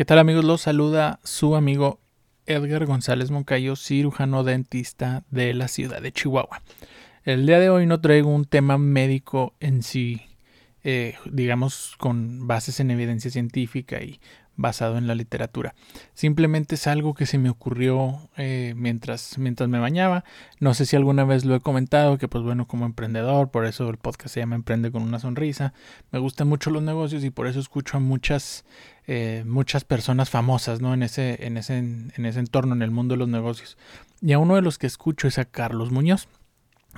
¿Qué tal amigos? Los saluda su amigo Edgar González Moncayo, cirujano dentista de la ciudad de Chihuahua. El día de hoy no traigo un tema médico en sí, eh, digamos con bases en evidencia científica y basado en la literatura. Simplemente es algo que se me ocurrió eh, mientras, mientras me bañaba. No sé si alguna vez lo he comentado, que pues bueno, como emprendedor, por eso el podcast se llama Emprende con una sonrisa. Me gustan mucho los negocios y por eso escucho a muchas, eh, muchas personas famosas ¿no? en, ese, en, ese, en ese entorno, en el mundo de los negocios. Y a uno de los que escucho es a Carlos Muñoz.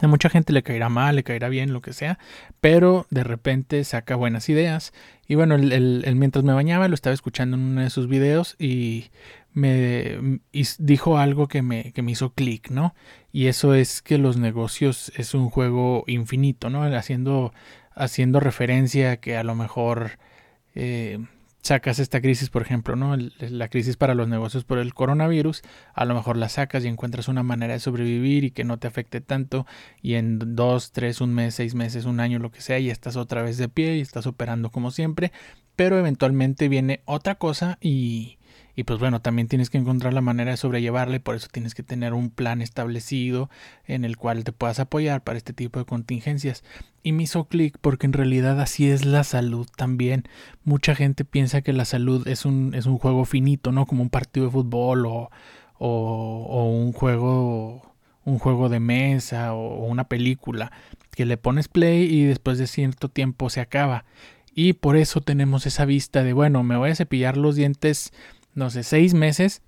A mucha gente le caerá mal, le caerá bien, lo que sea, pero de repente saca buenas ideas. Y bueno, el, mientras me bañaba lo estaba escuchando en uno de sus videos y me dijo algo que me, que me hizo clic, ¿no? Y eso es que los negocios es un juego infinito, ¿no? Haciendo, haciendo referencia a que a lo mejor eh, sacas esta crisis, por ejemplo, ¿no? La crisis para los negocios por el coronavirus, a lo mejor la sacas y encuentras una manera de sobrevivir y que no te afecte tanto y en dos, tres, un mes, seis meses, un año, lo que sea, y estás otra vez de pie y estás operando como siempre, pero eventualmente viene otra cosa y, y pues bueno, también tienes que encontrar la manera de sobrellevarle, por eso tienes que tener un plan establecido en el cual te puedas apoyar para este tipo de contingencias. Y me hizo clic porque en realidad así es la salud también. Mucha gente piensa que la salud es un, es un juego finito, ¿no? Como un partido de fútbol o, o, o un juego un juego de mesa o una película que le pones play y después de cierto tiempo se acaba. Y por eso tenemos esa vista de, bueno, me voy a cepillar los dientes no sé, seis meses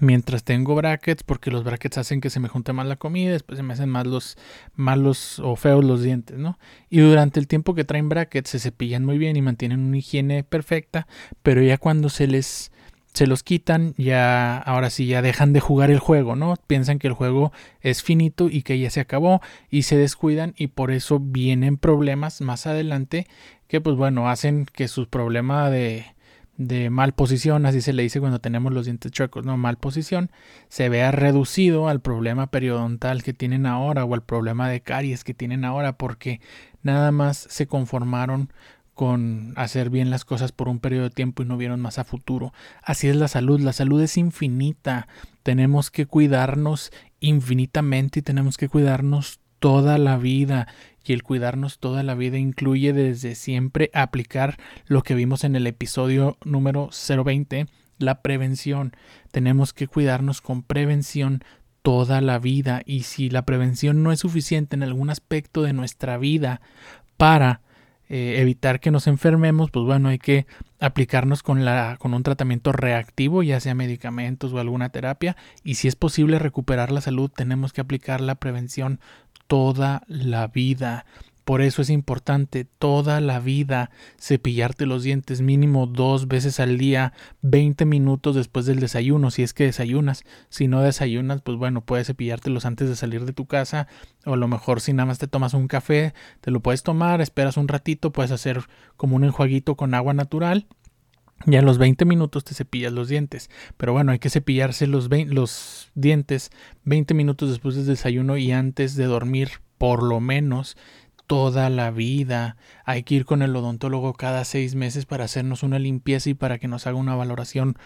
mientras tengo brackets, porque los brackets hacen que se me junte más la comida, después se me hacen más los malos o feos los dientes, ¿no? Y durante el tiempo que traen brackets se cepillan muy bien y mantienen una higiene perfecta, pero ya cuando se les se los quitan, ya ahora sí ya dejan de jugar el juego, ¿no? Piensan que el juego es finito y que ya se acabó y se descuidan y por eso vienen problemas más adelante que pues bueno, hacen que sus problemas de de mal posición, así se le dice cuando tenemos los dientes chuecos, no mal posición, se vea reducido al problema periodontal que tienen ahora o al problema de caries que tienen ahora porque nada más se conformaron con hacer bien las cosas por un periodo de tiempo y no vieron más a futuro. Así es la salud, la salud es infinita, tenemos que cuidarnos infinitamente y tenemos que cuidarnos toda la vida y el cuidarnos toda la vida incluye desde siempre aplicar lo que vimos en el episodio número 020, la prevención. Tenemos que cuidarnos con prevención toda la vida y si la prevención no es suficiente en algún aspecto de nuestra vida para eh, evitar que nos enfermemos, pues bueno, hay que aplicarnos con, la, con un tratamiento reactivo, ya sea medicamentos o alguna terapia, y si es posible recuperar la salud, tenemos que aplicar la prevención toda la vida. Por eso es importante toda la vida cepillarte los dientes mínimo dos veces al día, 20 minutos después del desayuno, si es que desayunas. Si no desayunas, pues bueno, puedes cepillártelos antes de salir de tu casa, o a lo mejor si nada más te tomas un café, te lo puedes tomar, esperas un ratito, puedes hacer como un enjuaguito con agua natural y a los 20 minutos te cepillas los dientes. Pero bueno, hay que cepillarse los, los dientes 20 minutos después del desayuno y antes de dormir, por lo menos toda la vida. Hay que ir con el odontólogo cada seis meses para hacernos una limpieza y para que nos haga una valoración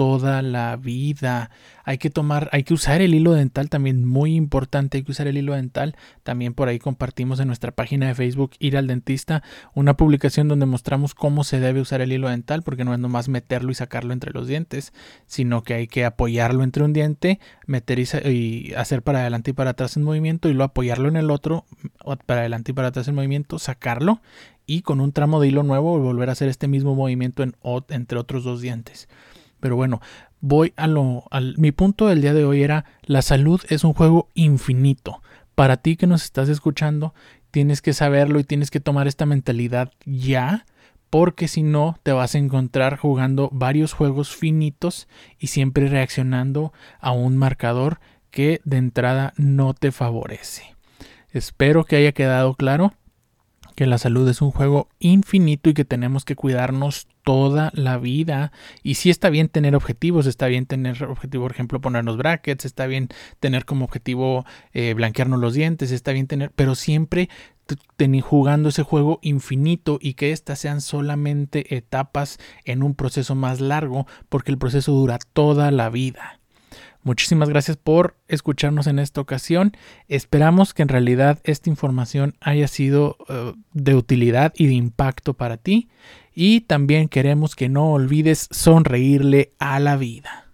toda la vida. Hay que tomar, hay que usar el hilo dental también, muy importante, hay que usar el hilo dental. También por ahí compartimos en nuestra página de Facebook Ir al Dentista una publicación donde mostramos cómo se debe usar el hilo dental, porque no es nomás meterlo y sacarlo entre los dientes, sino que hay que apoyarlo entre un diente, meter y, hacer para adelante y para atrás en movimiento y luego apoyarlo en el otro, para adelante y para atrás en movimiento, sacarlo y con un tramo de hilo nuevo volver a hacer este mismo movimiento en, entre otros dos dientes. Pero bueno, voy a lo. Al, mi punto del día de hoy era: la salud es un juego infinito. Para ti que nos estás escuchando, tienes que saberlo y tienes que tomar esta mentalidad ya. Porque si no, te vas a encontrar jugando varios juegos finitos y siempre reaccionando a un marcador que de entrada no te favorece. Espero que haya quedado claro que la salud es un juego infinito y que tenemos que cuidarnos toda la vida. Y sí está bien tener objetivos, está bien tener objetivo, por ejemplo, ponernos brackets, está bien tener como objetivo eh, blanquearnos los dientes, está bien tener, pero siempre jugando ese juego infinito y que estas sean solamente etapas en un proceso más largo porque el proceso dura toda la vida. Muchísimas gracias por escucharnos en esta ocasión. Esperamos que en realidad esta información haya sido uh, de utilidad y de impacto para ti. Y también queremos que no olvides sonreírle a la vida.